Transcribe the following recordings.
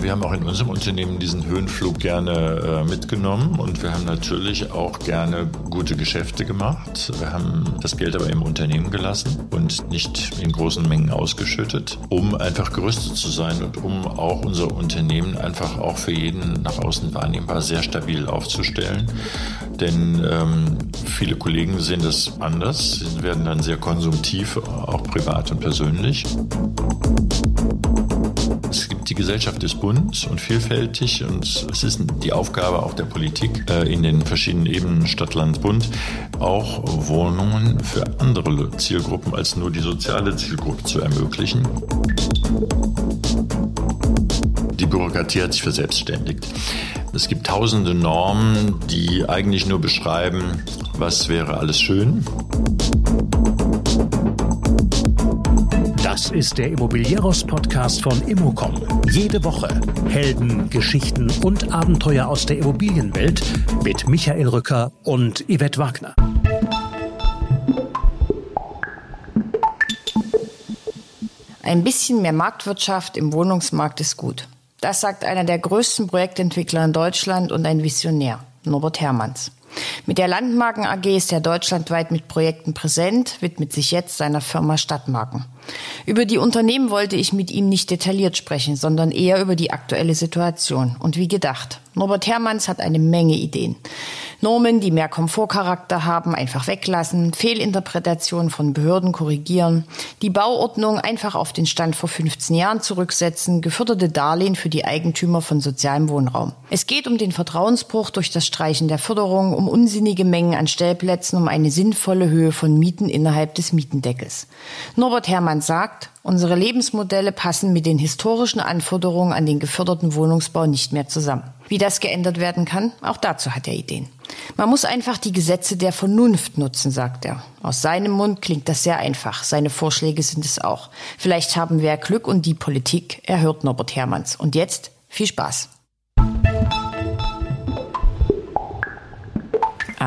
Wir haben auch in unserem Unternehmen diesen Höhenflug gerne äh, mitgenommen und wir haben natürlich auch gerne gute Geschäfte gemacht. Wir haben das Geld aber im Unternehmen gelassen und nicht in großen Mengen ausgeschüttet, um einfach gerüstet zu sein und um auch unser Unternehmen einfach auch für jeden nach außen wahrnehmbar sehr stabil aufzustellen. Denn ähm, viele Kollegen sehen das anders, sie werden dann sehr konsumtiv, auch privat und persönlich. Es gibt die Gesellschaft ist bunt und vielfältig und es ist die Aufgabe auch der Politik äh, in den verschiedenen Ebenen Stadt, Land, Bund auch Wohnungen für andere Zielgruppen als nur die soziale Zielgruppe zu ermöglichen. Die Bürokratie hat sich verselbstständigt. Es gibt tausende Normen, die eigentlich nur beschreiben, was wäre alles schön. Das ist der Immobilieros-Podcast von Immocom. Jede Woche Helden, Geschichten und Abenteuer aus der Immobilienwelt mit Michael Rücker und Yvette Wagner. Ein bisschen mehr Marktwirtschaft im Wohnungsmarkt ist gut. Das sagt einer der größten Projektentwickler in Deutschland und ein Visionär, Norbert Hermanns. Mit der Landmarken AG ist er deutschlandweit mit Projekten präsent, widmet sich jetzt seiner Firma Stadtmarken. Über die Unternehmen wollte ich mit ihm nicht detailliert sprechen, sondern eher über die aktuelle Situation. Und wie gedacht, Norbert Hermanns hat eine Menge Ideen. Normen, die mehr Komfortcharakter haben, einfach weglassen, Fehlinterpretationen von Behörden korrigieren, die Bauordnung einfach auf den Stand vor 15 Jahren zurücksetzen, geförderte Darlehen für die Eigentümer von sozialem Wohnraum. Es geht um den Vertrauensbruch durch das Streichen der Förderung, um unsinnige Mengen an Stellplätzen, um eine sinnvolle Höhe von Mieten innerhalb des Mietendeckels. Norbert Hermanns sagt, Unsere Lebensmodelle passen mit den historischen Anforderungen an den geförderten Wohnungsbau nicht mehr zusammen. Wie das geändert werden kann, auch dazu hat er Ideen. Man muss einfach die Gesetze der Vernunft nutzen, sagt er. Aus seinem Mund klingt das sehr einfach. Seine Vorschläge sind es auch. Vielleicht haben wir Glück und die Politik erhört Norbert Hermanns. Und jetzt viel Spaß.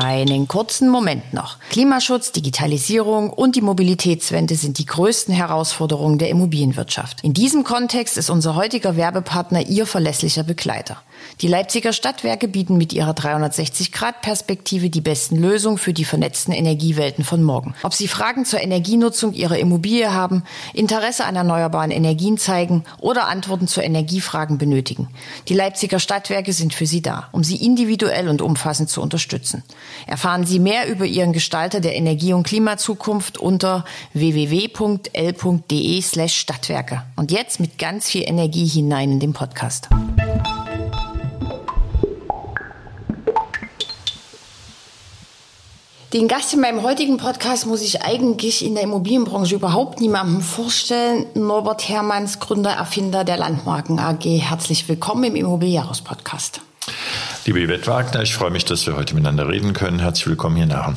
Einen kurzen Moment noch. Klimaschutz, Digitalisierung und die Mobilitätswende sind die größten Herausforderungen der Immobilienwirtschaft. In diesem Kontext ist unser heutiger Werbepartner Ihr verlässlicher Begleiter. Die Leipziger Stadtwerke bieten mit ihrer 360-Grad-Perspektive die besten Lösungen für die vernetzten Energiewelten von morgen. Ob Sie Fragen zur Energienutzung Ihrer Immobilie haben, Interesse an erneuerbaren Energien zeigen oder Antworten zu Energiefragen benötigen. Die Leipziger Stadtwerke sind für Sie da, um Sie individuell und umfassend zu unterstützen. Erfahren Sie mehr über Ihren Gestalter der Energie- und Klimazukunft unter www.l.de slash Stadtwerke. Und jetzt mit ganz viel Energie hinein in den Podcast. Den Gast in meinem heutigen Podcast muss ich eigentlich in der Immobilienbranche überhaupt niemandem vorstellen. Norbert Hermanns, Gründer, Erfinder der Landmarken AG. Herzlich willkommen im Immobilienjahres-Podcast. Liebe Yvette Wagner, ich freue mich, dass wir heute miteinander reden können. Herzlich willkommen hier nach.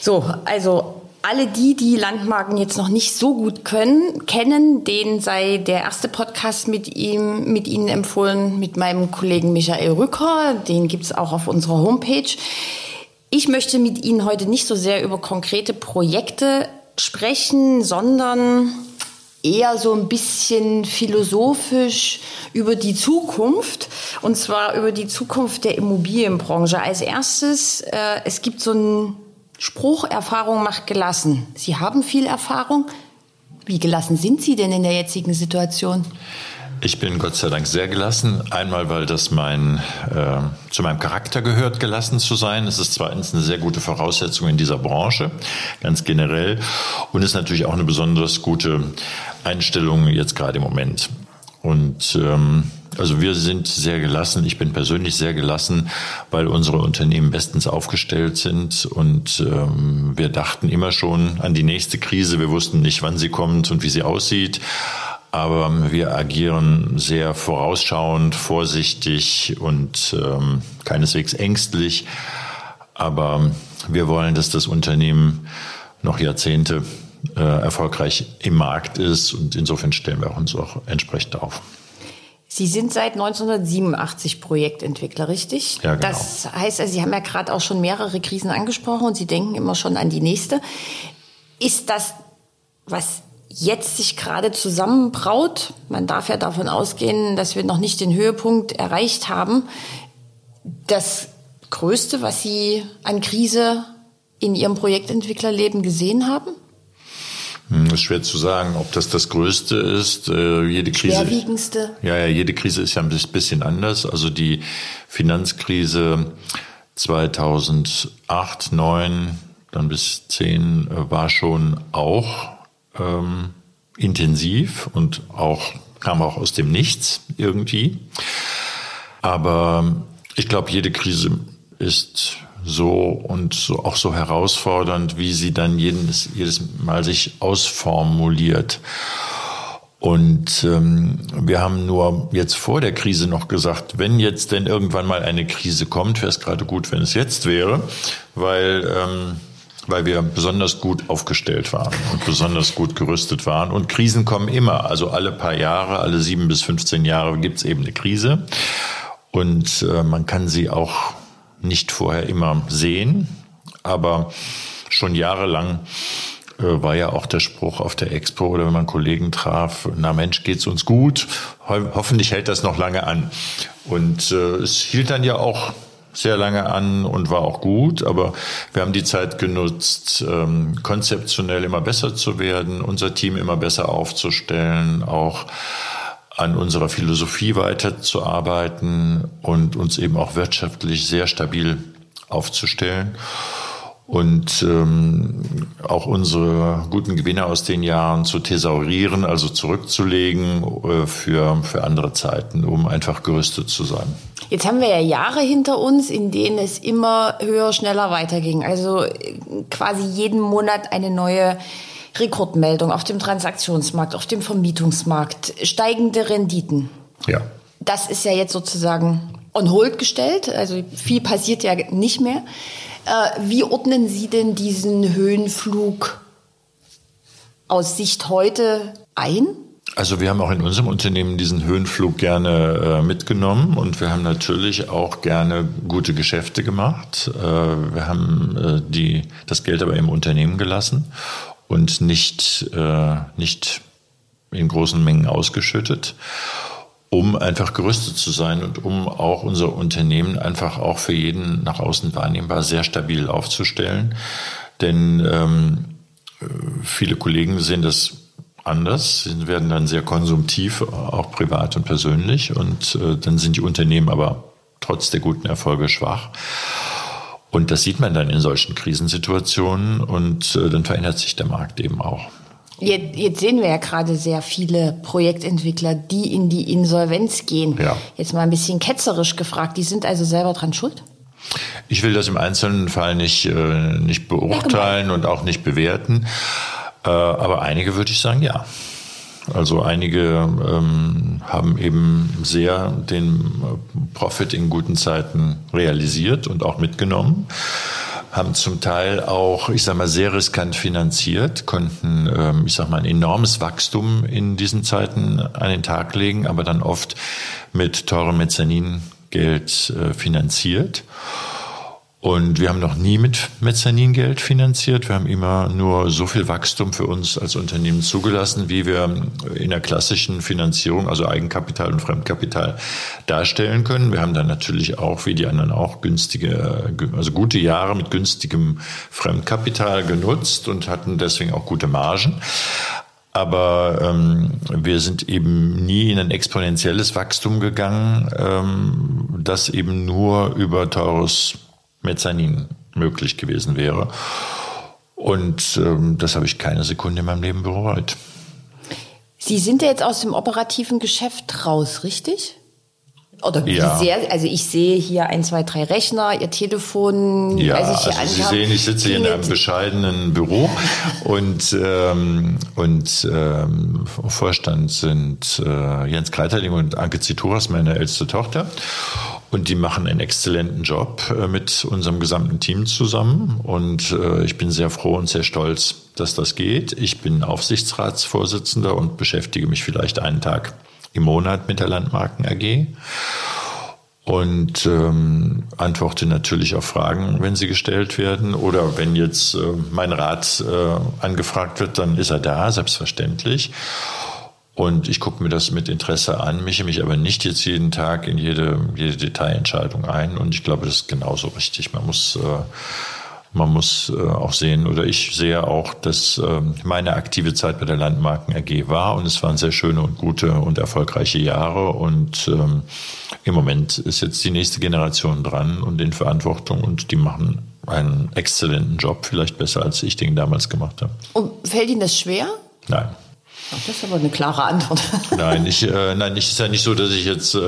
So, also alle die, die Landmarken jetzt noch nicht so gut können, kennen, denen sei der erste Podcast mit ihm, mit Ihnen empfohlen, mit meinem Kollegen Michael Rücker. Den gibt es auch auf unserer Homepage. Ich möchte mit Ihnen heute nicht so sehr über konkrete Projekte sprechen, sondern eher so ein bisschen philosophisch über die Zukunft und zwar über die Zukunft der Immobilienbranche. Als erstes, äh, es gibt so einen Spruch, Erfahrung macht gelassen. Sie haben viel Erfahrung. Wie gelassen sind Sie denn in der jetzigen Situation? Ich bin Gott sei Dank sehr gelassen. Einmal, weil das mein, äh, zu meinem Charakter gehört, gelassen zu sein. Es ist zweitens eine sehr gute Voraussetzung in dieser Branche, ganz generell. Und ist natürlich auch eine besonders gute Einstellung jetzt gerade im Moment. Und ähm, also wir sind sehr gelassen. Ich bin persönlich sehr gelassen, weil unsere Unternehmen bestens aufgestellt sind und ähm, wir dachten immer schon an die nächste Krise. Wir wussten nicht, wann sie kommt und wie sie aussieht aber wir agieren sehr vorausschauend, vorsichtig und ähm, keineswegs ängstlich. Aber wir wollen, dass das Unternehmen noch Jahrzehnte äh, erfolgreich im Markt ist und insofern stellen wir uns auch entsprechend auf. Sie sind seit 1987 Projektentwickler, richtig? Ja, genau. Das heißt, also, Sie haben ja gerade auch schon mehrere Krisen angesprochen und Sie denken immer schon an die nächste. Ist das, was jetzt sich gerade zusammenbraut. Man darf ja davon ausgehen, dass wir noch nicht den Höhepunkt erreicht haben. Das Größte, was Sie an Krise in Ihrem Projektentwicklerleben gesehen haben? Hm, ist schwer zu sagen, ob das das Größte ist. Äh, jede Krise. Schwerwiegendste. Ja, ja, jede Krise ist ja ein bisschen anders. Also die Finanzkrise 2008, 9, dann bis 10 äh, war schon auch ähm, intensiv und auch kam auch aus dem Nichts irgendwie. Aber ich glaube, jede Krise ist so und so auch so herausfordernd, wie sie dann jedes, jedes Mal sich ausformuliert. Und ähm, wir haben nur jetzt vor der Krise noch gesagt, wenn jetzt denn irgendwann mal eine Krise kommt, wäre es gerade gut, wenn es jetzt wäre, weil ähm, weil wir besonders gut aufgestellt waren und besonders gut gerüstet waren. Und Krisen kommen immer, also alle paar Jahre, alle sieben bis 15 Jahre gibt es eben eine Krise. Und äh, man kann sie auch nicht vorher immer sehen, aber schon jahrelang äh, war ja auch der Spruch auf der Expo oder wenn man Kollegen traf, na Mensch, geht's uns gut, Ho hoffentlich hält das noch lange an. Und äh, es hielt dann ja auch sehr lange an und war auch gut, aber wir haben die Zeit genutzt, ähm, konzeptionell immer besser zu werden, unser Team immer besser aufzustellen, auch an unserer Philosophie weiterzuarbeiten und uns eben auch wirtschaftlich sehr stabil aufzustellen und ähm, auch unsere guten Gewinne aus den Jahren zu thesaurieren, also zurückzulegen äh, für, für andere Zeiten, um einfach gerüstet zu sein. Jetzt haben wir ja Jahre hinter uns, in denen es immer höher, schneller weiterging. Also äh, quasi jeden Monat eine neue Rekordmeldung auf dem Transaktionsmarkt, auf dem Vermietungsmarkt, steigende Renditen. Ja. Das ist ja jetzt sozusagen on hold gestellt. Also viel passiert ja nicht mehr. Äh, wie ordnen Sie denn diesen Höhenflug aus Sicht heute ein? Also wir haben auch in unserem Unternehmen diesen Höhenflug gerne äh, mitgenommen und wir haben natürlich auch gerne gute Geschäfte gemacht. Äh, wir haben äh, die, das Geld aber im Unternehmen gelassen und nicht, äh, nicht in großen Mengen ausgeschüttet, um einfach gerüstet zu sein und um auch unser Unternehmen einfach auch für jeden nach außen wahrnehmbar sehr stabil aufzustellen. Denn ähm, viele Kollegen sehen das anders, sie werden dann sehr konsumtiv, auch privat und persönlich, und äh, dann sind die Unternehmen aber trotz der guten Erfolge schwach. Und das sieht man dann in solchen Krisensituationen und äh, dann verändert sich der Markt eben auch. Jetzt, jetzt sehen wir ja gerade sehr viele Projektentwickler, die in die Insolvenz gehen. Ja. Jetzt mal ein bisschen ketzerisch gefragt, die sind also selber dran schuld? Ich will das im einzelnen Fall nicht, äh, nicht beurteilen ja, und auch nicht bewerten. Äh, aber einige würde ich sagen, ja. Also einige ähm, haben eben sehr den Profit in guten Zeiten realisiert und auch mitgenommen, haben zum Teil auch, ich sag mal, sehr riskant finanziert, konnten, ähm, ich sag mal, ein enormes Wachstum in diesen Zeiten an den Tag legen, aber dann oft mit teurem Mezzaningeld äh, finanziert. Und wir haben noch nie mit Mezzaningeld finanziert. Wir haben immer nur so viel Wachstum für uns als Unternehmen zugelassen, wie wir in der klassischen Finanzierung, also Eigenkapital und Fremdkapital, darstellen können. Wir haben dann natürlich auch, wie die anderen auch, günstige, also gute Jahre mit günstigem Fremdkapital genutzt und hatten deswegen auch gute Margen. Aber ähm, wir sind eben nie in ein exponentielles Wachstum gegangen, ähm, das eben nur über teures Mezzanin möglich gewesen wäre. Und ähm, das habe ich keine Sekunde in meinem Leben bereut. Sie sind ja jetzt aus dem operativen Geschäft raus, richtig? Oder wie ja. sehr? Also ich sehe hier ein, zwei, drei Rechner, Ihr Telefon. Ja, also Sie sehen, ich sitze hier in einem bescheidenen Büro und ähm, und ähm, Vorstand sind äh, Jens Kreiterling und Anke Zituras, meine älteste Tochter. Und die machen einen exzellenten Job äh, mit unserem gesamten Team zusammen. Und äh, ich bin sehr froh und sehr stolz, dass das geht. Ich bin Aufsichtsratsvorsitzender und beschäftige mich vielleicht einen Tag im Monat mit der Landmarken AG. und ähm, antworte natürlich auf Fragen, wenn sie gestellt werden. Oder wenn jetzt äh, mein Rat äh, angefragt wird, dann ist er da, selbstverständlich. Und ich gucke mir das mit Interesse an, mische mich aber nicht jetzt jeden Tag in jede, jede Detailentscheidung ein. Und ich glaube, das ist genauso richtig. Man muss, äh, man muss äh, auch sehen, oder ich sehe auch, dass äh, meine aktive Zeit bei der Landmarken AG war. Und es waren sehr schöne und gute und erfolgreiche Jahre. Und ähm, im Moment ist jetzt die nächste Generation dran und in Verantwortung. Und die machen einen exzellenten Job, vielleicht besser als ich den damals gemacht habe. Und fällt Ihnen das schwer? Nein. Das ist aber eine klare Antwort. Nein, ich, äh, nein, es ist ja nicht so, dass ich jetzt äh,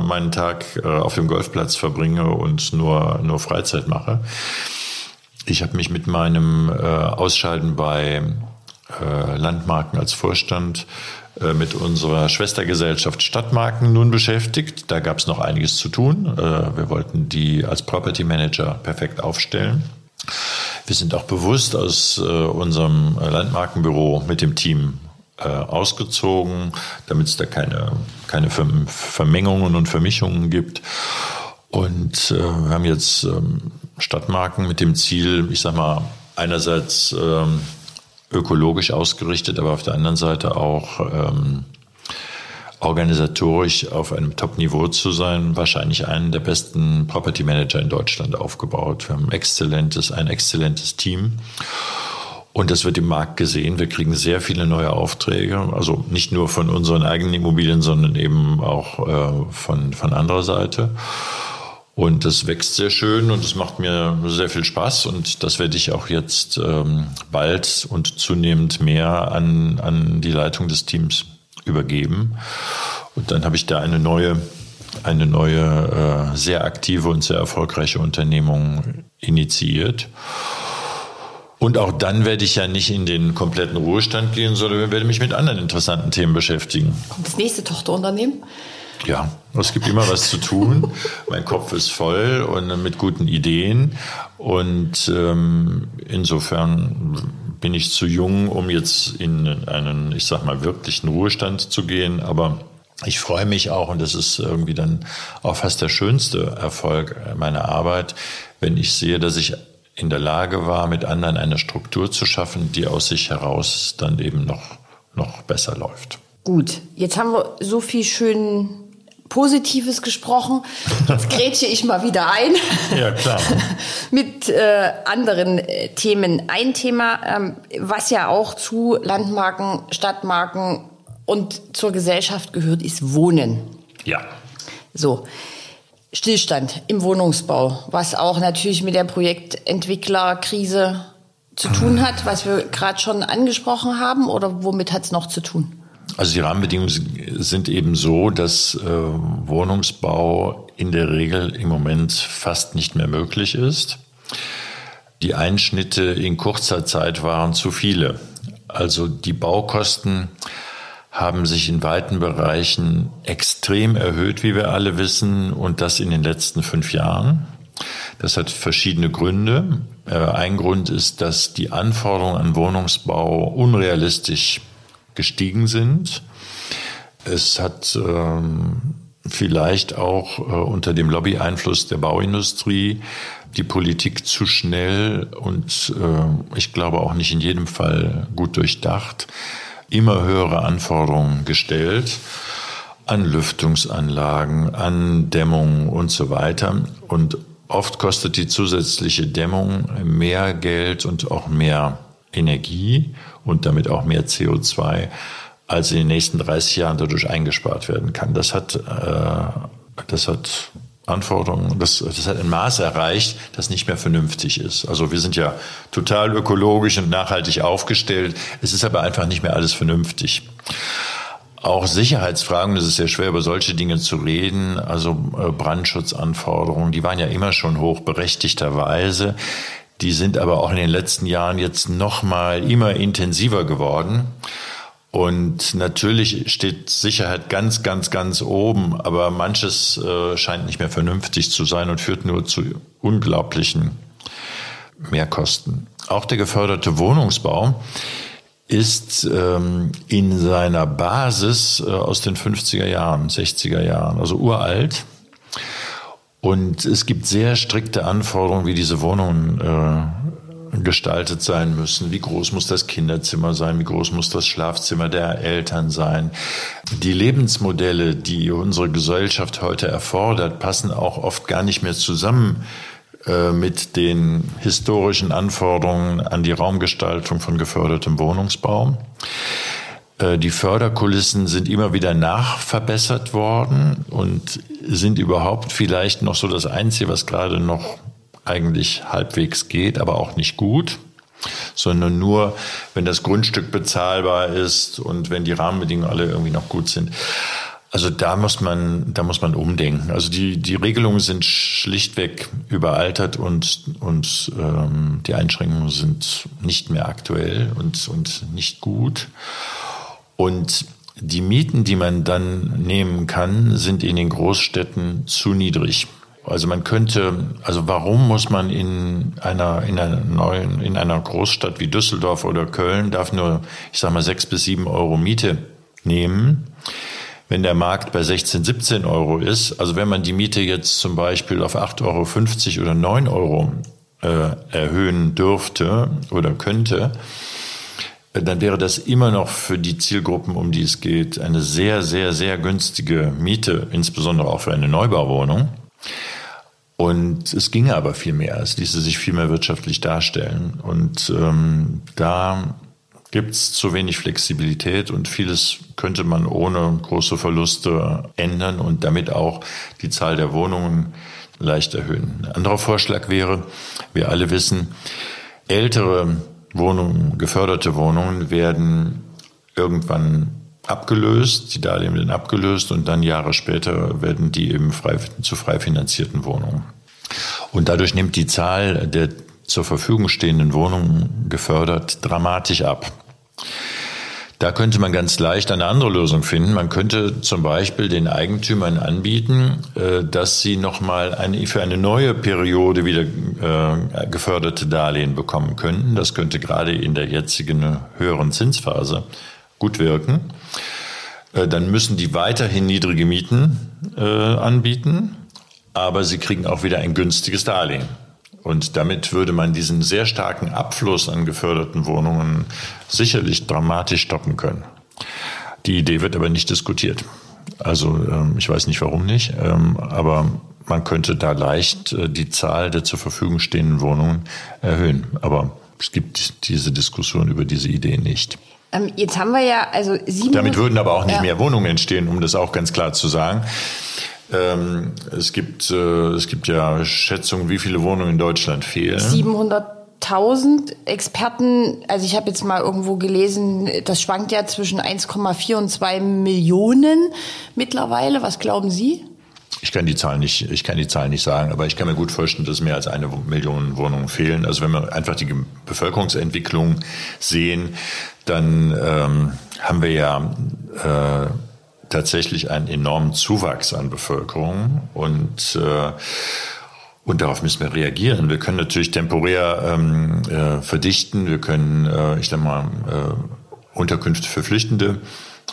meinen Tag äh, auf dem Golfplatz verbringe und nur, nur Freizeit mache. Ich habe mich mit meinem äh, Ausscheiden bei äh, Landmarken als Vorstand äh, mit unserer Schwestergesellschaft Stadtmarken nun beschäftigt. Da gab es noch einiges zu tun. Äh, wir wollten die als Property Manager perfekt aufstellen. Wir sind auch bewusst aus äh, unserem Landmarkenbüro mit dem Team ausgezogen, damit es da keine, keine Vermengungen und Vermischungen gibt. Und wir haben jetzt ähm, Stadtmarken mit dem Ziel, ich sag mal, einerseits ähm, ökologisch ausgerichtet, aber auf der anderen Seite auch ähm, organisatorisch auf einem Top-Niveau zu sein, wahrscheinlich einen der besten Property Manager in Deutschland aufgebaut. Wir haben ein exzellentes, ein exzellentes Team. Und das wird im Markt gesehen. Wir kriegen sehr viele neue Aufträge, also nicht nur von unseren eigenen Immobilien, sondern eben auch äh, von, von anderer Seite. Und das wächst sehr schön und es macht mir sehr viel Spaß und das werde ich auch jetzt ähm, bald und zunehmend mehr an, an die Leitung des Teams übergeben. Und dann habe ich da eine neue, eine neue, äh, sehr aktive und sehr erfolgreiche Unternehmung initiiert. Und auch dann werde ich ja nicht in den kompletten Ruhestand gehen, sondern werde mich mit anderen interessanten Themen beschäftigen. Kommt das nächste Tochterunternehmen? Ja, es gibt immer was zu tun. mein Kopf ist voll und mit guten Ideen. Und ähm, insofern bin ich zu jung, um jetzt in einen, ich sag mal, wirklichen Ruhestand zu gehen. Aber ich freue mich auch, und das ist irgendwie dann auch fast der schönste Erfolg meiner Arbeit, wenn ich sehe, dass ich in der Lage war, mit anderen eine Struktur zu schaffen, die aus sich heraus dann eben noch, noch besser läuft. Gut, jetzt haben wir so viel schön Positives gesprochen. Jetzt grätsche ich mal wieder ein. Ja, klar. Mit äh, anderen äh, Themen. Ein Thema, ähm, was ja auch zu Landmarken, Stadtmarken und zur Gesellschaft gehört, ist Wohnen. Ja. So. Stillstand im Wohnungsbau, was auch natürlich mit der Projektentwicklerkrise zu tun hat, was wir gerade schon angesprochen haben, oder womit hat es noch zu tun? Also die Rahmenbedingungen sind eben so, dass äh, Wohnungsbau in der Regel im Moment fast nicht mehr möglich ist. Die Einschnitte in kurzer Zeit waren zu viele. Also die Baukosten haben sich in weiten Bereichen extrem erhöht, wie wir alle wissen, und das in den letzten fünf Jahren. Das hat verschiedene Gründe. Äh, ein Grund ist, dass die Anforderungen an Wohnungsbau unrealistisch gestiegen sind. Es hat ähm, vielleicht auch äh, unter dem Lobby-Einfluss der Bauindustrie die Politik zu schnell und äh, ich glaube auch nicht in jedem Fall gut durchdacht immer höhere Anforderungen gestellt an Lüftungsanlagen, an Dämmung und so weiter. Und oft kostet die zusätzliche Dämmung mehr Geld und auch mehr Energie und damit auch mehr CO2, als in den nächsten 30 Jahren dadurch eingespart werden kann. Das hat, äh, das hat Anforderungen, das, das hat ein Maß erreicht, das nicht mehr vernünftig ist. Also wir sind ja total ökologisch und nachhaltig aufgestellt. Es ist aber einfach nicht mehr alles vernünftig. Auch Sicherheitsfragen, das ist sehr schwer, über solche Dinge zu reden. Also äh, Brandschutzanforderungen, die waren ja immer schon hoch, berechtigterweise. Die sind aber auch in den letzten Jahren jetzt noch mal immer intensiver geworden. Und natürlich steht Sicherheit ganz, ganz, ganz oben, aber manches äh, scheint nicht mehr vernünftig zu sein und führt nur zu unglaublichen Mehrkosten. Auch der geförderte Wohnungsbau ist ähm, in seiner Basis äh, aus den 50er Jahren, 60er Jahren, also uralt. Und es gibt sehr strikte Anforderungen, wie diese Wohnungen äh, gestaltet sein müssen. Wie groß muss das Kinderzimmer sein? Wie groß muss das Schlafzimmer der Eltern sein? Die Lebensmodelle, die unsere Gesellschaft heute erfordert, passen auch oft gar nicht mehr zusammen äh, mit den historischen Anforderungen an die Raumgestaltung von gefördertem Wohnungsbau. Äh, die Förderkulissen sind immer wieder nachverbessert worden und sind überhaupt vielleicht noch so das Einzige, was gerade noch eigentlich halbwegs geht, aber auch nicht gut, sondern nur, wenn das Grundstück bezahlbar ist und wenn die Rahmenbedingungen alle irgendwie noch gut sind. Also da muss man, da muss man umdenken. Also die, die Regelungen sind schlichtweg überaltert und, und ähm, die Einschränkungen sind nicht mehr aktuell und, und nicht gut. Und die Mieten, die man dann nehmen kann, sind in den Großstädten zu niedrig. Also man könnte, also warum muss man in einer, in einer neuen, in einer Großstadt wie Düsseldorf oder Köln darf nur, ich sag mal, sechs bis sieben Euro Miete nehmen? Wenn der Markt bei 16, 17 Euro ist, also wenn man die Miete jetzt zum Beispiel auf 8,50 Euro oder 9 Euro äh, erhöhen dürfte oder könnte, dann wäre das immer noch für die Zielgruppen, um die es geht, eine sehr, sehr, sehr günstige Miete, insbesondere auch für eine Neubauwohnung. Und es ginge aber viel mehr, es ließe sich viel mehr wirtschaftlich darstellen. Und ähm, da gibt es zu wenig Flexibilität und vieles könnte man ohne große Verluste ändern und damit auch die Zahl der Wohnungen leicht erhöhen. Ein anderer Vorschlag wäre, wir alle wissen, ältere Wohnungen, geförderte Wohnungen werden irgendwann abgelöst, die Darlehen werden abgelöst und dann Jahre später werden die eben frei, zu frei finanzierten Wohnungen. Und dadurch nimmt die Zahl der zur Verfügung stehenden Wohnungen gefördert dramatisch ab. Da könnte man ganz leicht eine andere Lösung finden. Man könnte zum Beispiel den Eigentümern anbieten, äh, dass sie nochmal für eine neue Periode wieder äh, geförderte Darlehen bekommen könnten. Das könnte gerade in der jetzigen höheren Zinsphase gut wirken. Äh, dann müssen die weiterhin niedrige Mieten anbieten, aber sie kriegen auch wieder ein günstiges Darlehen. Und damit würde man diesen sehr starken Abfluss an geförderten Wohnungen sicherlich dramatisch stoppen können. Die Idee wird aber nicht diskutiert. Also ähm, ich weiß nicht warum nicht, ähm, aber man könnte da leicht äh, die Zahl der zur Verfügung stehenden Wohnungen erhöhen. Aber es gibt diese Diskussion über diese Idee nicht. Ähm, jetzt haben wir ja also sieben. Damit würden aber auch nicht ja. mehr Wohnungen entstehen, um das auch ganz klar zu sagen. Ähm, es gibt äh, es gibt ja Schätzungen, wie viele Wohnungen in Deutschland fehlen. 700.000 Experten, also ich habe jetzt mal irgendwo gelesen, das schwankt ja zwischen 1,4 und 2 Millionen mittlerweile. Was glauben Sie? Ich kann die Zahl nicht, ich kann die Zahl nicht sagen, aber ich kann mir gut vorstellen, dass mehr als eine Million Wohnungen fehlen. Also wenn wir einfach die Bevölkerungsentwicklung sehen, dann ähm, haben wir ja äh, tatsächlich einen enormen Zuwachs an Bevölkerung und äh, und darauf müssen wir reagieren. Wir können natürlich temporär ähm, äh, verdichten, wir können, äh, ich sag mal, äh, Unterkünfte für Flüchtende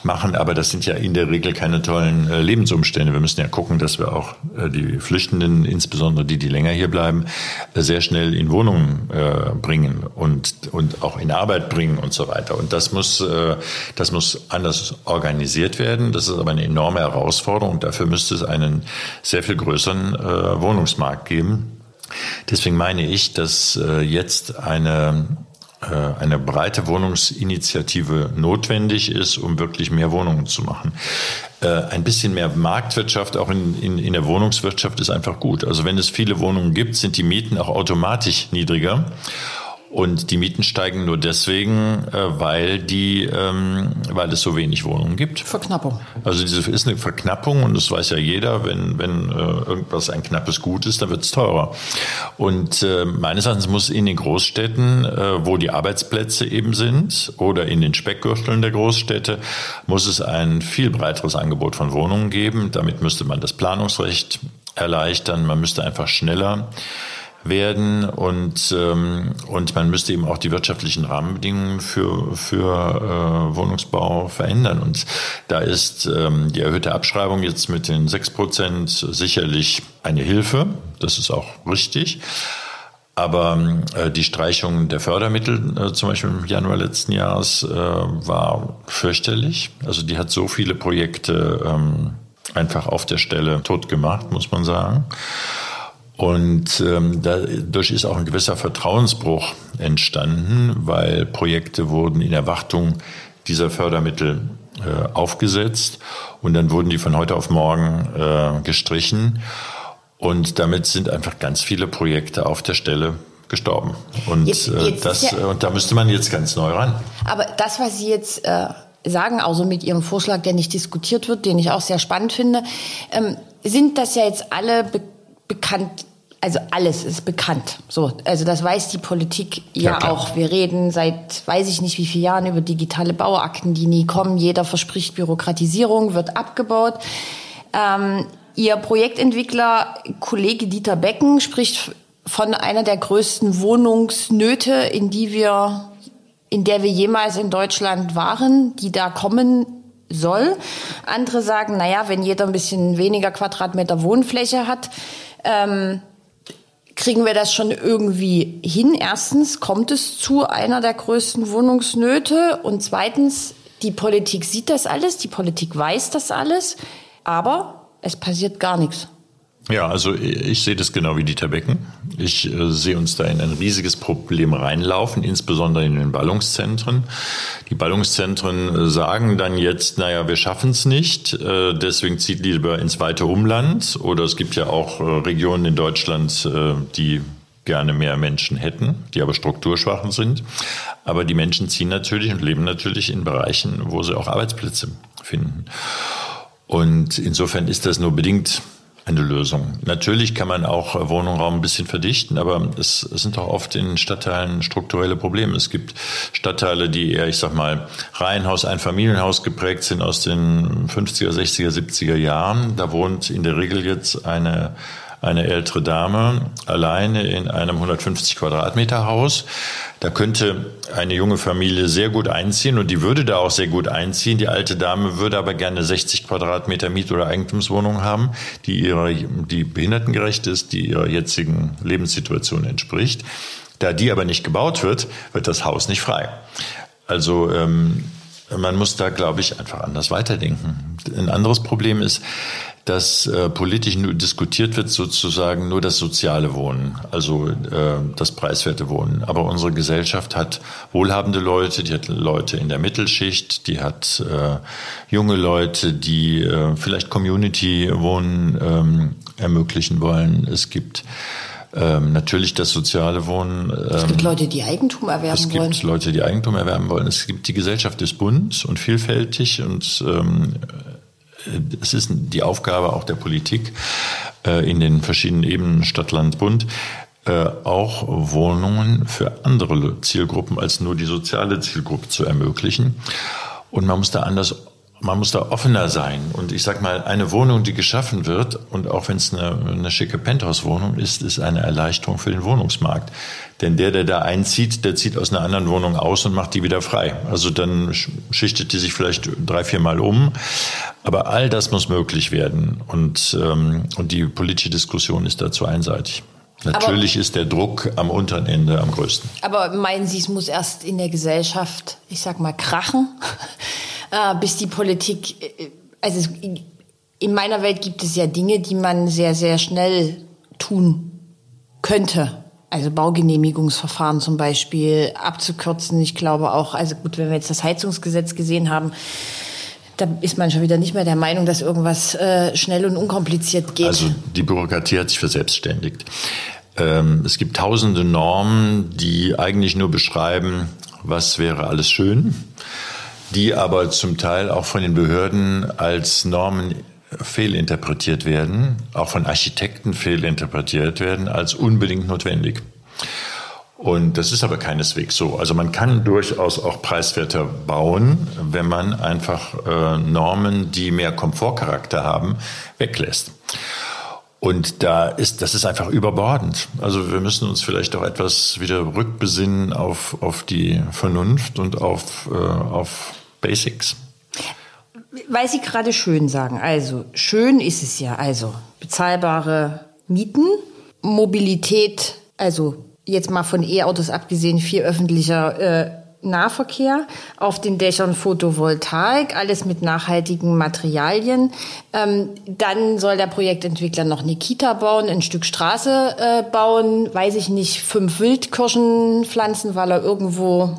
machen, aber das sind ja in der Regel keine tollen äh, Lebensumstände. Wir müssen ja gucken, dass wir auch äh, die Flüchtenden, insbesondere die, die länger hier bleiben, äh, sehr schnell in Wohnungen äh, bringen und, und auch in Arbeit bringen und so weiter. Und das muss, äh, das muss anders organisiert werden. Das ist aber eine enorme Herausforderung. Dafür müsste es einen sehr viel größeren äh, Wohnungsmarkt geben. Deswegen meine ich, dass jetzt eine eine breite Wohnungsinitiative notwendig ist, um wirklich mehr Wohnungen zu machen. Äh, ein bisschen mehr Marktwirtschaft auch in, in, in der Wohnungswirtschaft ist einfach gut. Also wenn es viele Wohnungen gibt, sind die Mieten auch automatisch niedriger. Und die Mieten steigen nur deswegen, äh, weil die, ähm, weil es so wenig Wohnungen gibt. Verknappung. Also diese ist eine Verknappung und das weiß ja jeder, wenn, wenn äh, irgendwas ein knappes Gut ist, dann wird es teurer. Und äh, meines Erachtens muss in den Großstädten, wo die Arbeitsplätze eben sind, oder in den Speckgürteln der Großstädte, muss es ein viel breiteres Angebot von Wohnungen geben. Damit müsste man das Planungsrecht erleichtern. Man müsste einfach schneller werden und, ähm, und man müsste eben auch die wirtschaftlichen Rahmenbedingungen für, für äh, Wohnungsbau verändern. Und da ist ähm, die erhöhte Abschreibung jetzt mit den sechs Prozent sicherlich eine Hilfe. Das ist auch richtig. Aber äh, die Streichung der Fördermittel, äh, zum Beispiel im Januar letzten Jahres, äh, war fürchterlich. Also die hat so viele Projekte ähm, einfach auf der Stelle tot gemacht, muss man sagen. Und ähm, dadurch ist auch ein gewisser Vertrauensbruch entstanden, weil Projekte wurden in Erwartung dieser Fördermittel äh, aufgesetzt und dann wurden die von heute auf morgen äh, gestrichen. Und damit sind einfach ganz viele Projekte auf der Stelle gestorben. Und, jetzt, äh, jetzt das, ja, und da müsste man jetzt ganz neu ran. Aber das, was Sie jetzt äh, sagen, also mit Ihrem Vorschlag, der nicht diskutiert wird, den ich auch sehr spannend finde, ähm, sind das ja jetzt alle be bekannt also alles ist bekannt. So, also das weiß die Politik ja, ja auch. Wir reden seit weiß ich nicht wie vielen Jahren über digitale Bauakten, die nie kommen. Jeder verspricht Bürokratisierung, wird abgebaut. Ähm, Ihr Projektentwickler Kollege Dieter Becken spricht von einer der größten Wohnungsnöte, in die wir, in der wir jemals in Deutschland waren, die da kommen soll. Andere sagen, naja, wenn jeder ein bisschen weniger Quadratmeter Wohnfläche hat, ähm, kriegen wir das schon irgendwie hin. Erstens kommt es zu einer der größten Wohnungsnöte und zweitens, die Politik sieht das alles, die Politik weiß das alles, aber es passiert gar nichts. Ja, also ich sehe das genau wie Dieter Becken. Ich äh, sehe uns da in ein riesiges Problem reinlaufen, insbesondere in den Ballungszentren. Die Ballungszentren äh, sagen dann jetzt, naja, wir schaffen es nicht, äh, deswegen zieht lieber ins weite Umland. Oder es gibt ja auch äh, Regionen in Deutschland, äh, die gerne mehr Menschen hätten, die aber strukturschwachen sind. Aber die Menschen ziehen natürlich und leben natürlich in Bereichen, wo sie auch Arbeitsplätze finden. Und insofern ist das nur bedingt eine Lösung. Natürlich kann man auch Wohnraum ein bisschen verdichten, aber es, es sind auch oft in Stadtteilen strukturelle Probleme. Es gibt Stadtteile, die eher, ich sag mal, Reihenhaus, Einfamilienhaus geprägt sind aus den 50er, 60er, 70er Jahren. Da wohnt in der Regel jetzt eine eine ältere Dame alleine in einem 150 Quadratmeter Haus. Da könnte eine junge Familie sehr gut einziehen und die würde da auch sehr gut einziehen. Die alte Dame würde aber gerne 60 Quadratmeter Miet- oder Eigentumswohnung haben, die ihrer, die behindertengerecht ist, die ihrer jetzigen Lebenssituation entspricht. Da die aber nicht gebaut wird, wird das Haus nicht frei. Also ähm, man muss da, glaube ich, einfach anders weiterdenken. Ein anderes Problem ist, dass äh, politisch nur diskutiert wird, sozusagen nur das soziale Wohnen, also äh, das preiswerte Wohnen. Aber unsere Gesellschaft hat wohlhabende Leute, die hat Leute in der Mittelschicht, die hat äh, junge Leute, die äh, vielleicht Community-Wohnen ähm, ermöglichen wollen. Es gibt ähm, natürlich das soziale Wohnen. Ähm, es gibt Leute, die Eigentum erwerben wollen. Es gibt Leute, die Eigentum erwerben wollen. Es gibt die Gesellschaft des bunt und vielfältig und ähm, es ist die Aufgabe auch der Politik äh, in den verschiedenen Ebenen Stadt, Land, Bund, äh, auch Wohnungen für andere Zielgruppen als nur die soziale Zielgruppe zu ermöglichen. Und man muss da anders man muss da offener sein. Und ich sag mal, eine Wohnung, die geschaffen wird, und auch wenn es eine, eine schicke Penthouse-Wohnung ist, ist eine Erleichterung für den Wohnungsmarkt. Denn der, der da einzieht, der zieht aus einer anderen Wohnung aus und macht die wieder frei. Also dann schichtet die sich vielleicht drei, vier Mal um. Aber all das muss möglich werden. Und, ähm, und die politische Diskussion ist dazu einseitig. Natürlich aber, ist der Druck am unteren Ende am größten. Aber meinen Sie, es muss erst in der Gesellschaft, ich sag mal, krachen? äh, bis die Politik, äh, also in meiner Welt gibt es ja Dinge, die man sehr, sehr schnell tun könnte. Also Baugenehmigungsverfahren zum Beispiel abzukürzen. Ich glaube auch, also gut, wenn wir jetzt das Heizungsgesetz gesehen haben, da ist man schon wieder nicht mehr der Meinung, dass irgendwas äh, schnell und unkompliziert geht. Also die Bürokratie hat sich verselbstständigt. Ähm, es gibt tausende Normen, die eigentlich nur beschreiben, was wäre alles schön die aber zum Teil auch von den Behörden als Normen fehlinterpretiert werden, auch von Architekten fehlinterpretiert werden, als unbedingt notwendig. Und das ist aber keineswegs so. Also man kann durchaus auch preiswerter bauen, wenn man einfach äh, Normen, die mehr Komfortcharakter haben, weglässt. Und da ist, das ist einfach überbordend. Also wir müssen uns vielleicht auch etwas wieder rückbesinnen auf, auf die Vernunft und auf, äh, auf Basics. Weil Sie gerade schön sagen. Also, schön ist es ja. Also, bezahlbare Mieten, Mobilität, also jetzt mal von E-Autos abgesehen, viel öffentlicher äh, Nahverkehr, auf den Dächern Photovoltaik, alles mit nachhaltigen Materialien. Ähm, dann soll der Projektentwickler noch eine Kita bauen, ein Stück Straße äh, bauen, weiß ich nicht, fünf Wildkirschen pflanzen, weil er irgendwo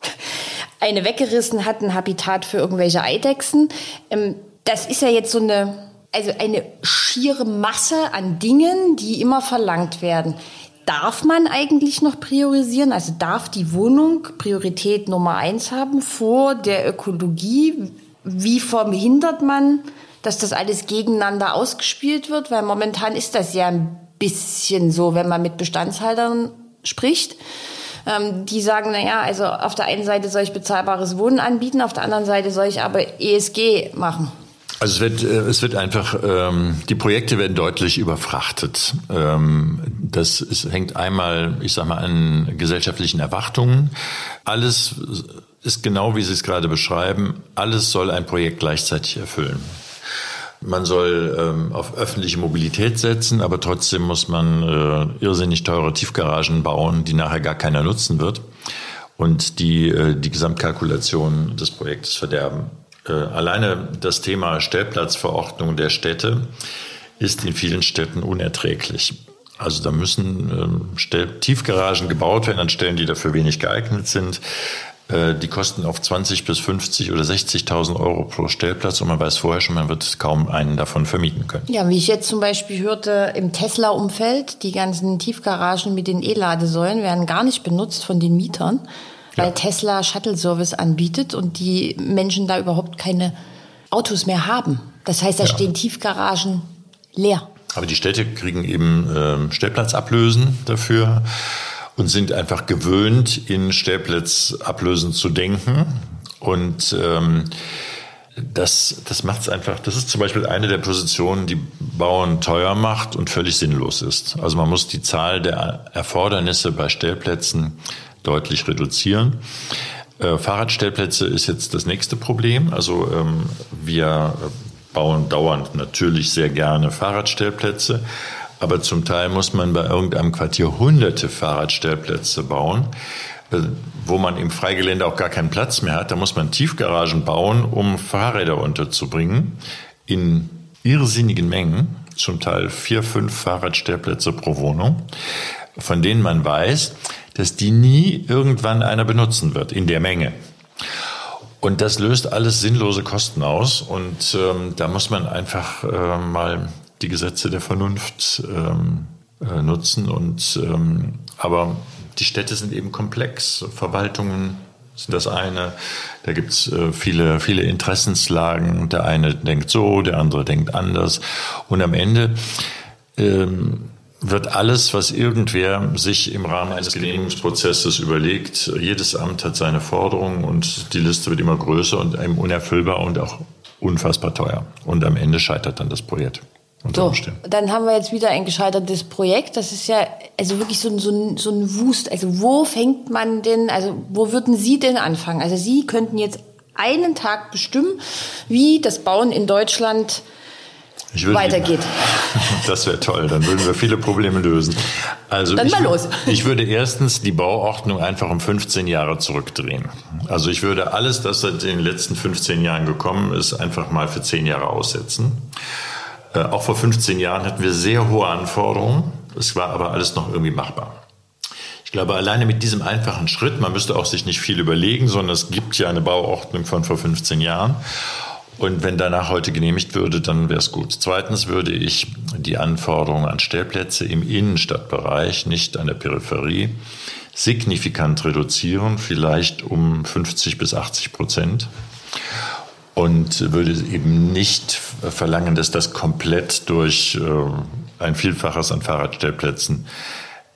eine weggerissen hat, ein Habitat für irgendwelche Eidechsen. Ähm, das ist ja jetzt so eine, also eine schiere Masse an Dingen, die immer verlangt werden. Darf man eigentlich noch priorisieren? Also darf die Wohnung Priorität Nummer eins haben vor der Ökologie? Wie verhindert man, dass das alles gegeneinander ausgespielt wird? Weil momentan ist das ja ein bisschen so, wenn man mit Bestandshaltern spricht. Ähm, die sagen, naja, also auf der einen Seite soll ich bezahlbares Wohnen anbieten, auf der anderen Seite soll ich aber ESG machen. Also es wird, äh, es wird einfach, ähm, die Projekte werden deutlich überfrachtet. Ähm, das ist, hängt einmal, ich sag mal, an gesellschaftlichen Erwartungen. Alles ist genau, wie Sie es gerade beschreiben. Alles soll ein Projekt gleichzeitig erfüllen. Man soll ähm, auf öffentliche Mobilität setzen, aber trotzdem muss man äh, irrsinnig teure Tiefgaragen bauen, die nachher gar keiner nutzen wird und die äh, die Gesamtkalkulation des Projektes verderben. Äh, alleine das Thema Stellplatzverordnung der Städte ist in vielen Städten unerträglich. Also da müssen ähm, Tiefgaragen gebaut werden an Stellen, die dafür wenig geeignet sind. Äh, die kosten auf 20 bis 50 oder 60.000 Euro pro Stellplatz und man weiß vorher schon, man wird kaum einen davon vermieten können. Ja, wie ich jetzt zum Beispiel hörte, im Tesla-Umfeld, die ganzen Tiefgaragen mit den E-Ladesäulen werden gar nicht benutzt von den Mietern, weil ja. Tesla Shuttle-Service anbietet und die Menschen da überhaupt keine Autos mehr haben. Das heißt, da ja. stehen Tiefgaragen leer. Aber die Städte kriegen eben äh, Stellplatzablösen dafür und sind einfach gewöhnt, in Stellplatzablösen zu denken. Und ähm, das, das macht es einfach, das ist zum Beispiel eine der Positionen, die Bauern teuer macht und völlig sinnlos ist. Also man muss die Zahl der Erfordernisse bei Stellplätzen deutlich reduzieren. Äh, Fahrradstellplätze ist jetzt das nächste Problem. Also ähm, wir bauen dauernd natürlich sehr gerne Fahrradstellplätze. Aber zum Teil muss man bei irgendeinem Quartier hunderte Fahrradstellplätze bauen, äh, wo man im Freigelände auch gar keinen Platz mehr hat. Da muss man Tiefgaragen bauen, um Fahrräder unterzubringen in irrsinnigen Mengen, zum Teil vier, fünf Fahrradstellplätze pro Wohnung, von denen man weiß, dass die nie irgendwann einer benutzen wird in der Menge. Und das löst alles sinnlose Kosten aus. Und ähm, da muss man einfach äh, mal die Gesetze der Vernunft ähm, äh, nutzen. Und ähm, aber die Städte sind eben komplex. Verwaltungen sind das eine. Da gibt's äh, viele, viele Interessenslagen. Der eine denkt so, der andere denkt anders. Und am Ende ähm, wird alles, was irgendwer sich im Rahmen eines Genehmigungsprozesses überlegt, jedes Amt hat seine Forderungen und die Liste wird immer größer und einem unerfüllbar und auch unfassbar teuer. Und am Ende scheitert dann das Projekt. So, dann haben wir jetzt wieder ein gescheitertes Projekt. Das ist ja also wirklich so ein, so, ein, so ein Wust. Also wo fängt man denn, also wo würden Sie denn anfangen? Also Sie könnten jetzt einen Tag bestimmen, wie das Bauen in Deutschland weitergeht. Das wäre toll, dann würden wir viele Probleme lösen. Also dann mal los. Ich würde erstens die Bauordnung einfach um 15 Jahre zurückdrehen. Also ich würde alles, das seit den letzten 15 Jahren gekommen ist, einfach mal für 10 Jahre aussetzen. Äh, auch vor 15 Jahren hatten wir sehr hohe Anforderungen. Es war aber alles noch irgendwie machbar. Ich glaube, alleine mit diesem einfachen Schritt, man müsste auch sich nicht viel überlegen, sondern es gibt ja eine Bauordnung von vor 15 Jahren. Und wenn danach heute genehmigt würde, dann wäre es gut. Zweitens würde ich die Anforderungen an Stellplätze im Innenstadtbereich, nicht an der Peripherie, signifikant reduzieren, vielleicht um 50 bis 80 Prozent und würde eben nicht verlangen, dass das komplett durch äh, ein Vielfaches an Fahrradstellplätzen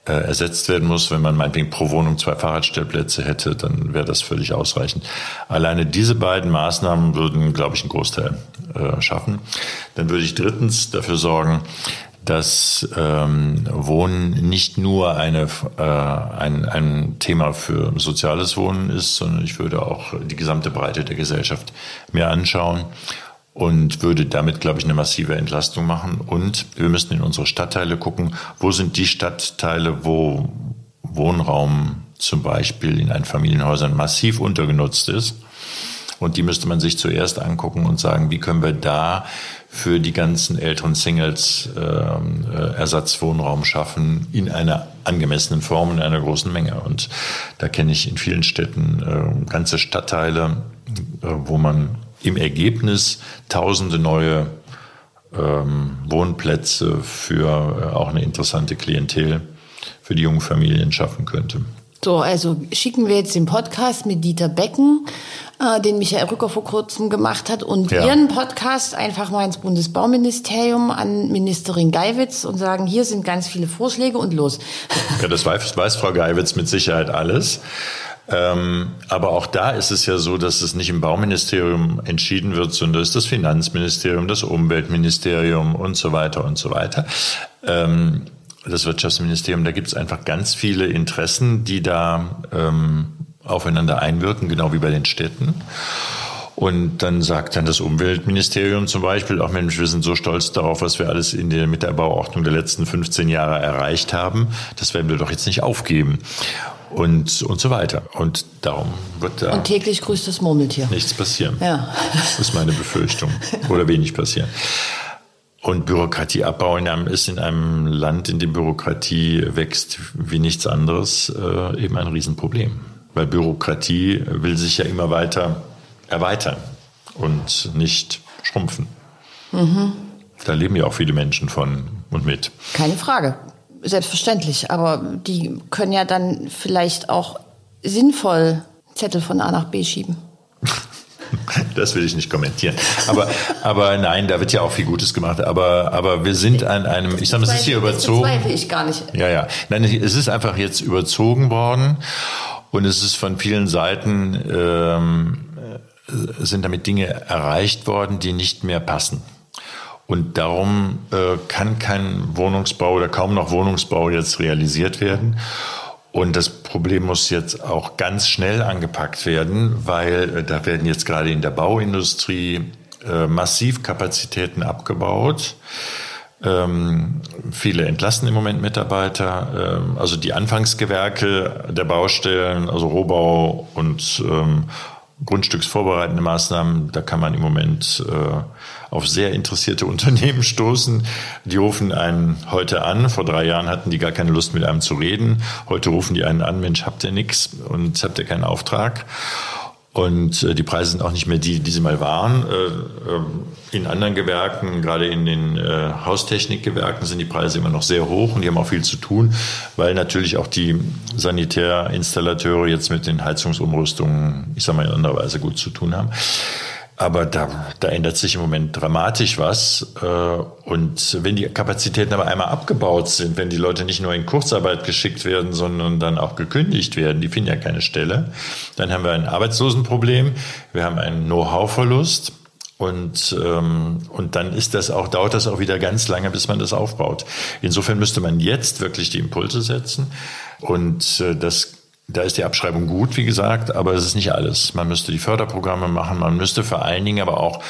äh, ersetzt werden muss. Wenn man meinetwegen pro Wohnung zwei Fahrradstellplätze hätte, dann wäre das völlig ausreichend. Alleine diese beiden Maßnahmen würden, glaube ich, einen Großteil äh, schaffen. Dann würde ich drittens dafür sorgen, dass ähm, Wohnen nicht nur eine, äh, ein, ein Thema für soziales Wohnen ist, sondern ich würde auch die gesamte Breite der Gesellschaft mir anschauen und würde damit, glaube ich, eine massive Entlastung machen. Und wir müssen in unsere Stadtteile gucken, wo sind die Stadtteile, wo Wohnraum zum Beispiel in Einfamilienhäusern massiv untergenutzt ist. Und die müsste man sich zuerst angucken und sagen, wie können wir da für die ganzen älteren Singles ähm, äh, Ersatzwohnraum schaffen in einer angemessenen Form, in einer großen Menge. Und da kenne ich in vielen Städten äh, ganze Stadtteile, äh, wo man im Ergebnis tausende neue ähm, Wohnplätze für äh, auch eine interessante Klientel für die jungen Familien schaffen könnte. So, also schicken wir jetzt den Podcast mit Dieter Becken, äh, den Michael Rücker vor kurzem gemacht hat, und ja. Ihren Podcast einfach mal ins Bundesbauministerium an Ministerin Geiwitz und sagen, hier sind ganz viele Vorschläge und los. Ja, das weiß, weiß Frau Geiwitz mit Sicherheit alles. Ähm, aber auch da ist es ja so, dass es nicht im Bauministerium entschieden wird, sondern es ist das Finanzministerium, das Umweltministerium und so weiter und so weiter. Ähm, das Wirtschaftsministerium, da gibt es einfach ganz viele Interessen, die da ähm, aufeinander einwirken, genau wie bei den Städten. Und dann sagt dann das Umweltministerium zum Beispiel, auch Mensch, wir sind so stolz darauf, was wir alles in der, mit der Bauordnung der letzten 15 Jahre erreicht haben. Das werden wir doch jetzt nicht aufgeben. Und, und so weiter. Und darum wird da. Und täglich grüßt das Murmeltier. Nichts passieren. Ja. Das ist meine Befürchtung. Oder wenig passieren. Und Bürokratieabbau in einem, ist in einem Land, in dem Bürokratie wächst wie nichts anderes, äh, eben ein Riesenproblem. Weil Bürokratie will sich ja immer weiter erweitern und nicht schrumpfen. Mhm. Da leben ja auch viele Menschen von und mit. Keine Frage. Selbstverständlich. Aber die können ja dann vielleicht auch sinnvoll Zettel von A nach B schieben. Das will ich nicht kommentieren. Aber, aber nein, da wird ja auch viel Gutes gemacht. Aber, aber wir sind an einem, ich sage, es ist hier überzogen. Das zweifle ich gar nicht. Ja, ja. Nein, es ist einfach jetzt überzogen worden. Und es ist von vielen Seiten, ähm, sind damit Dinge erreicht worden, die nicht mehr passen. Und darum äh, kann kein Wohnungsbau oder kaum noch Wohnungsbau jetzt realisiert werden. Und das Problem muss jetzt auch ganz schnell angepackt werden, weil äh, da werden jetzt gerade in der Bauindustrie äh, massiv Kapazitäten abgebaut. Ähm, viele entlassen im Moment Mitarbeiter. Ähm, also die Anfangsgewerke der Baustellen, also Rohbau und ähm, grundstücksvorbereitende Maßnahmen, da kann man im Moment äh, auf sehr interessierte Unternehmen stoßen. Die rufen einen heute an. Vor drei Jahren hatten die gar keine Lust, mit einem zu reden. Heute rufen die einen an, Mensch, habt ihr nichts und habt ihr keinen Auftrag? Und äh, die Preise sind auch nicht mehr die, die sie mal waren. Äh, ähm, in anderen Gewerken, gerade in den äh, Haustechnikgewerken, sind die Preise immer noch sehr hoch und die haben auch viel zu tun, weil natürlich auch die Sanitärinstallateure jetzt mit den Heizungsumrüstungen, ich sage mal in anderer Weise gut zu tun haben. Aber da, da ändert sich im Moment dramatisch was. Äh, und wenn die Kapazitäten aber einmal abgebaut sind, wenn die Leute nicht nur in Kurzarbeit geschickt werden, sondern dann auch gekündigt werden, die finden ja keine Stelle, dann haben wir ein Arbeitslosenproblem, wir haben einen Know-how-Verlust. Und, ähm, und dann ist das auch, dauert das auch wieder ganz lange, bis man das aufbaut. Insofern müsste man jetzt wirklich die Impulse setzen. Und äh, das da ist die Abschreibung gut, wie gesagt, aber es ist nicht alles. Man müsste die Förderprogramme machen, man müsste vor allen Dingen aber auch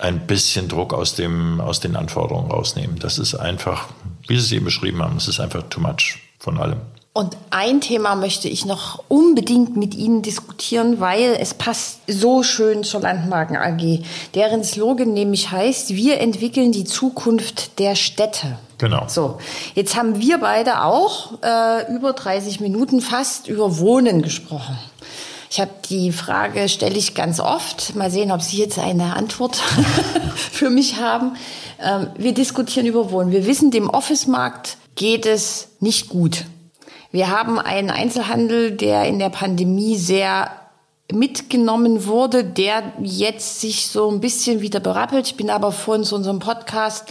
ein bisschen Druck aus, dem, aus den Anforderungen rausnehmen. Das ist einfach, wie Sie es eben beschrieben haben, es ist einfach too much von allem. Und ein Thema möchte ich noch unbedingt mit Ihnen diskutieren, weil es passt so schön zur Landmarken AG, deren Slogan nämlich heißt, wir entwickeln die Zukunft der Städte. Genau. So, jetzt haben wir beide auch äh, über 30 Minuten fast über Wohnen gesprochen. Ich habe die Frage, stelle ich ganz oft. Mal sehen, ob Sie jetzt eine Antwort für mich haben. Ähm, wir diskutieren über Wohnen. Wir wissen, dem Office-Markt geht es nicht gut. Wir haben einen Einzelhandel, der in der Pandemie sehr mitgenommen wurde, der jetzt sich so ein bisschen wieder berappelt. Ich bin aber vorhin zu unserem Podcast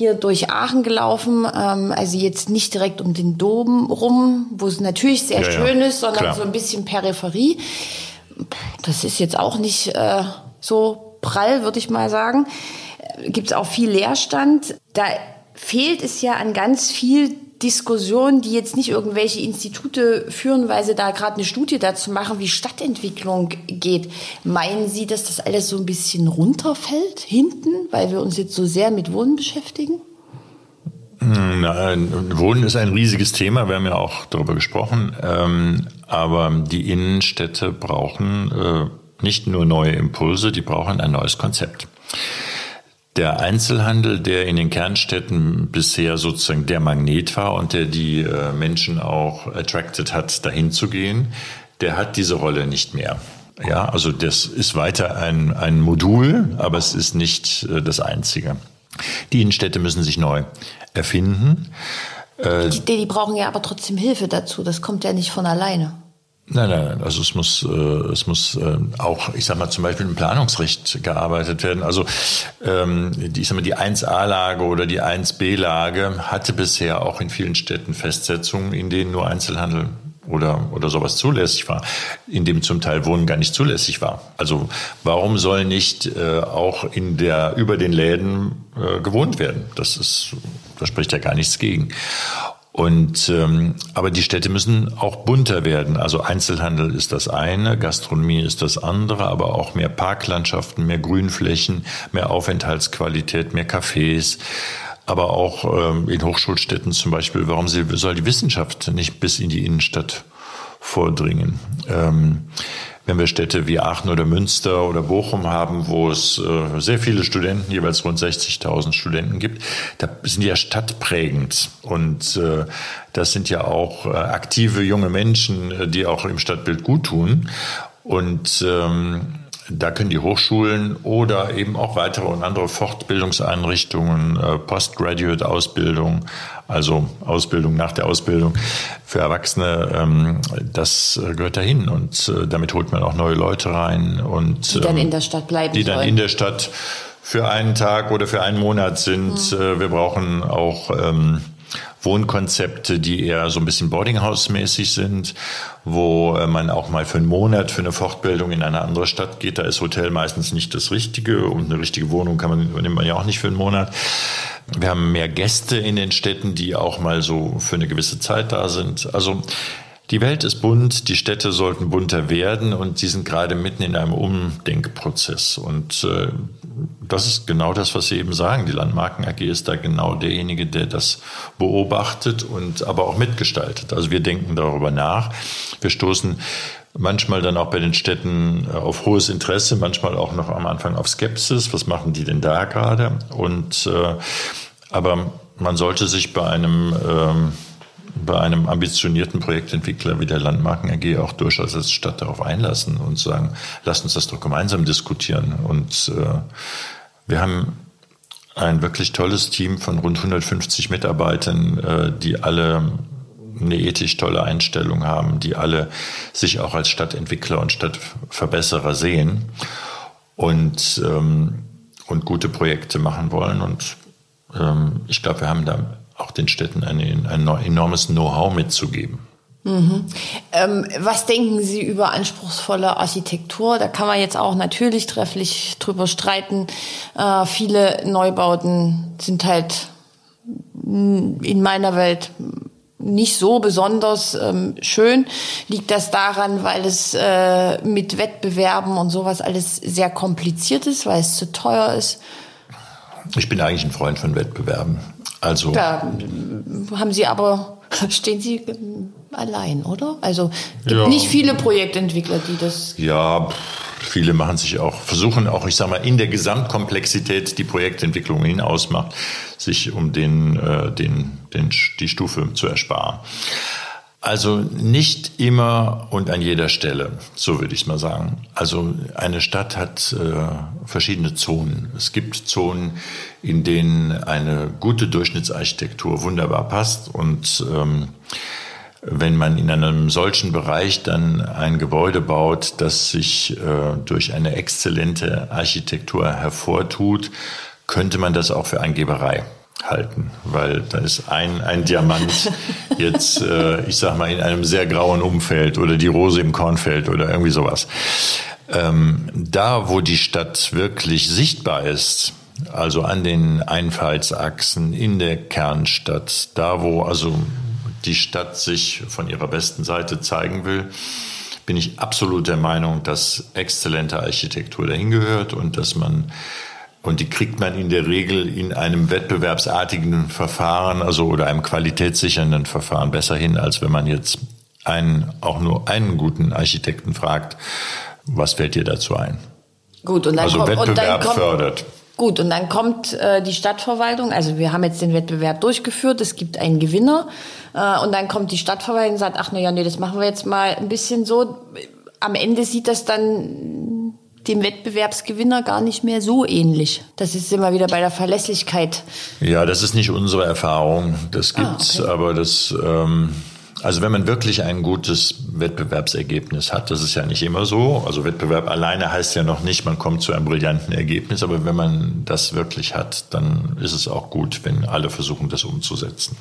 hier durch Aachen gelaufen, ähm, also jetzt nicht direkt um den Dom rum, wo es natürlich sehr ja, schön ja. ist, sondern Klar. so ein bisschen Peripherie. Das ist jetzt auch nicht äh, so prall, würde ich mal sagen. Gibt es auch viel Leerstand. Da fehlt es ja an ganz viel Diskussionen, die jetzt nicht irgendwelche Institute führen, weil sie da gerade eine Studie dazu machen, wie Stadtentwicklung geht. Meinen Sie, dass das alles so ein bisschen runterfällt hinten, weil wir uns jetzt so sehr mit Wohnen beschäftigen? Nein, Wohnen ist ein riesiges Thema, wir haben ja auch darüber gesprochen. Ähm, aber die Innenstädte brauchen äh, nicht nur neue Impulse, die brauchen ein neues Konzept. Der Einzelhandel, der in den Kernstädten bisher sozusagen der Magnet war und der die äh, Menschen auch attracted hat, dahin zu gehen, der hat diese Rolle nicht mehr. Ja, also das ist weiter ein, ein Modul, aber es ist nicht äh, das einzige. Die Innenstädte müssen sich neu erfinden. Äh, die, die brauchen ja aber trotzdem Hilfe dazu. Das kommt ja nicht von alleine. Nein, nein. Also es muss, äh, es muss äh, auch, ich sag mal, zum Beispiel im Planungsrecht gearbeitet werden. Also ähm, die, ich sag mal, die 1a-Lage oder die 1b-Lage hatte bisher auch in vielen Städten Festsetzungen, in denen nur Einzelhandel oder, oder sowas zulässig war, in dem zum Teil Wohnen gar nicht zulässig war. Also warum soll nicht äh, auch in der, über den Läden äh, gewohnt werden? Das ist, da spricht ja gar nichts gegen. Und ähm, aber die Städte müssen auch bunter werden. Also Einzelhandel ist das eine, Gastronomie ist das andere, aber auch mehr Parklandschaften, mehr Grünflächen, mehr Aufenthaltsqualität, mehr Cafés aber auch ähm, in Hochschulstädten zum Beispiel, warum soll die Wissenschaft nicht bis in die Innenstadt vordringen? Ähm, wenn wir Städte wie Aachen oder Münster oder Bochum haben, wo es äh, sehr viele Studenten, jeweils rund 60.000 Studenten gibt, da sind die ja stadtprägend. Und äh, das sind ja auch äh, aktive junge Menschen, die auch im Stadtbild gut tun. Und ähm, da können die Hochschulen oder eben auch weitere und andere Fortbildungseinrichtungen, äh, Postgraduate-Ausbildung, also Ausbildung nach der Ausbildung für Erwachsene, ähm, das gehört dahin und äh, damit holt man auch neue Leute rein und die dann in der Stadt bleiben, die dann in der Stadt für einen Tag oder für einen Monat sind. Mhm. Wir brauchen auch ähm, Wohnkonzepte, die eher so ein bisschen Boardinghouse-mäßig sind, wo äh, man auch mal für einen Monat für eine Fortbildung in eine andere Stadt geht. Da ist Hotel meistens nicht das Richtige und eine richtige Wohnung kann man, nimmt man ja auch nicht für einen Monat. Wir haben mehr Gäste in den Städten, die auch mal so für eine gewisse Zeit da sind. Also die Welt ist bunt, die Städte sollten bunter werden und sie sind gerade mitten in einem Umdenkprozess. Und äh, das ist genau das, was Sie eben sagen. Die Landmarken AG ist da genau derjenige, der das beobachtet und aber auch mitgestaltet. Also wir denken darüber nach. Wir stoßen manchmal dann auch bei den Städten äh, auf hohes Interesse, manchmal auch noch am Anfang auf Skepsis. Was machen die denn da gerade? Und äh, aber man sollte sich bei einem ähm, bei einem ambitionierten Projektentwickler wie der Landmarken AG auch durchaus als Stadt darauf einlassen und sagen, lasst uns das doch gemeinsam diskutieren. Und äh, wir haben ein wirklich tolles Team von rund 150 Mitarbeitern, äh, die alle eine ethisch tolle Einstellung haben, die alle sich auch als Stadtentwickler und Stadtverbesserer sehen und, ähm, und gute Projekte machen wollen. Und ähm, ich glaube, wir haben da auch den Städten ein, ein enormes Know-how mitzugeben. Mhm. Ähm, was denken Sie über anspruchsvolle Architektur? Da kann man jetzt auch natürlich trefflich drüber streiten. Äh, viele Neubauten sind halt in meiner Welt nicht so besonders ähm, schön. Liegt das daran, weil es äh, mit Wettbewerben und sowas alles sehr kompliziert ist, weil es zu teuer ist? Ich bin eigentlich ein Freund von Wettbewerben. Also. Da haben Sie aber, stehen Sie allein, oder? Also, gibt ja. nicht viele Projektentwickler, die das. Ja, viele machen sich auch, versuchen auch, ich sage mal, in der Gesamtkomplexität, die Projektentwicklung hinausmacht, sich um den, äh, den, den, die Stufe zu ersparen. Also nicht immer und an jeder Stelle, so würde ich es mal sagen. Also eine Stadt hat äh, verschiedene Zonen. Es gibt Zonen, in denen eine gute Durchschnittsarchitektur wunderbar passt und ähm, wenn man in einem solchen Bereich dann ein Gebäude baut, das sich äh, durch eine exzellente Architektur hervortut, könnte man das auch für Eingeberei halten, weil da ist ein, ein Diamant jetzt, äh, ich sag mal, in einem sehr grauen Umfeld oder die Rose im Kornfeld oder irgendwie sowas. Ähm, da, wo die Stadt wirklich sichtbar ist, Also an den Einfallsachsen in der Kernstadt, da wo also die Stadt sich von ihrer besten Seite zeigen will, bin ich absolut der Meinung, dass exzellente Architektur dahin gehört und dass man und die kriegt man in der Regel in einem wettbewerbsartigen Verfahren, also oder einem qualitätssichernden Verfahren besser hin, als wenn man jetzt einen, auch nur einen guten Architekten fragt, was fällt dir dazu ein? Gut, und dann also kommt, Wettbewerb und dann kommt, fördert. Gut, und dann kommt äh, die Stadtverwaltung, also wir haben jetzt den Wettbewerb durchgeführt, es gibt einen Gewinner äh, und dann kommt die Stadtverwaltung und sagt, ach na ja, nee, das machen wir jetzt mal ein bisschen so. Am Ende sieht das dann dem Wettbewerbsgewinner gar nicht mehr so ähnlich. Das ist immer wieder bei der Verlässlichkeit. Ja, das ist nicht unsere Erfahrung. Das Ah, gibt's, okay. aber das ähm, also wenn man wirklich ein gutes Wettbewerbsergebnis hat, das ist ja nicht immer so. Also Wettbewerb alleine heißt ja noch nicht, man kommt zu einem brillanten Ergebnis, aber wenn man das wirklich hat, dann ist es auch gut, wenn alle versuchen, das umzusetzen.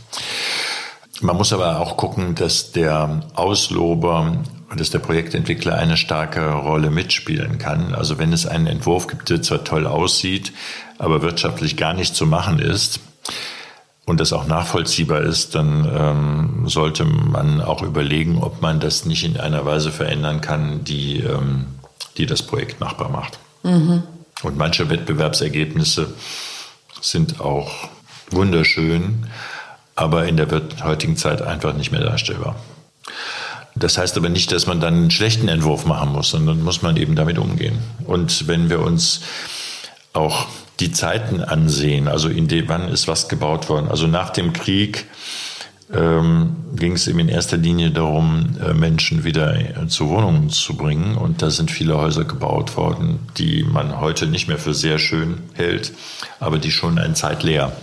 Man muss aber auch gucken, dass der Auslober, dass der Projektentwickler eine starke Rolle mitspielen kann. Also wenn es einen Entwurf gibt, der zwar toll aussieht, aber wirtschaftlich gar nicht zu machen ist, und das auch nachvollziehbar ist, dann ähm, sollte man auch überlegen, ob man das nicht in einer Weise verändern kann, die, ähm, die das Projekt machbar macht. Und manche Wettbewerbsergebnisse sind auch wunderschön, aber in der heutigen Zeit einfach nicht mehr darstellbar. Das heißt aber nicht, dass man dann einen schlechten Entwurf machen muss, sondern muss man eben damit umgehen. Und wenn wir uns auch die Zeiten ansehen, also in dem, wann ist was gebaut worden. Also nach dem Krieg ähm, ging es eben in erster Linie darum, äh, Menschen wieder zu Wohnungen zu bringen. Und da sind viele Häuser gebaut worden, die man heute nicht mehr für sehr schön hält, aber die schon ein Zeitleer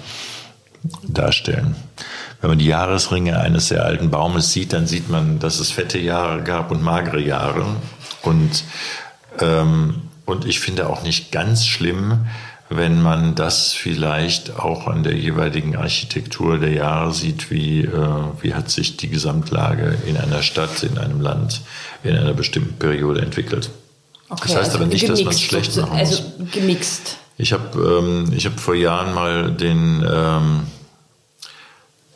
darstellen. Wenn man die Jahresringe eines sehr alten Baumes sieht, dann sieht man, dass es fette Jahre gab und magere Jahre. Und, ähm, und ich finde auch nicht ganz schlimm, wenn man das vielleicht auch an der jeweiligen Architektur der Jahre sieht, wie, äh, wie hat sich die Gesamtlage in einer Stadt, in einem Land, in einer bestimmten Periode entwickelt. Okay, das heißt aber nicht, dass man es gemixt schlecht machen Also muss. gemixt. Ich habe ähm, ich hab vor Jahren mal den, ähm,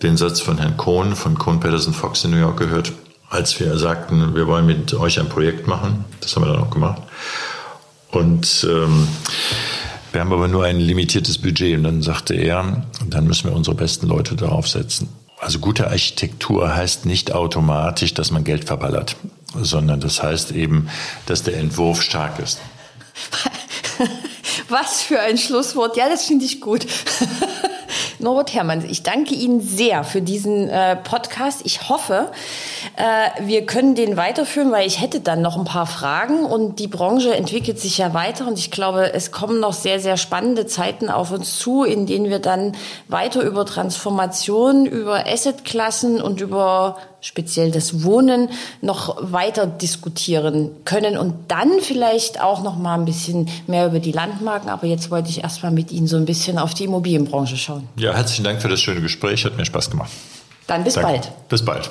den Satz von Herrn Kohn von Kohn Patterson Fox in New York gehört, als wir sagten, wir wollen mit euch ein Projekt machen. Das haben wir dann auch gemacht. Und ähm, wir haben aber nur ein limitiertes Budget. Und dann sagte er, dann müssen wir unsere besten Leute darauf setzen. Also gute Architektur heißt nicht automatisch, dass man Geld verballert, sondern das heißt eben, dass der Entwurf stark ist. Was für ein Schlusswort. Ja, das finde ich gut. Norbert Herrmann, ich danke Ihnen sehr für diesen äh, Podcast. Ich hoffe, äh, wir können den weiterführen, weil ich hätte dann noch ein paar Fragen und die Branche entwickelt sich ja weiter und ich glaube, es kommen noch sehr, sehr spannende Zeiten auf uns zu, in denen wir dann weiter über Transformation, über Assetklassen und über speziell das Wohnen noch weiter diskutieren können und dann vielleicht auch noch mal ein bisschen mehr über die Landmarken. Aber jetzt wollte ich erst mal mit Ihnen so ein bisschen auf die Immobilienbranche schauen. Ja, herzlichen Dank für das schöne Gespräch. Hat mir Spaß gemacht. Dann bis Danke. bald. Bis bald.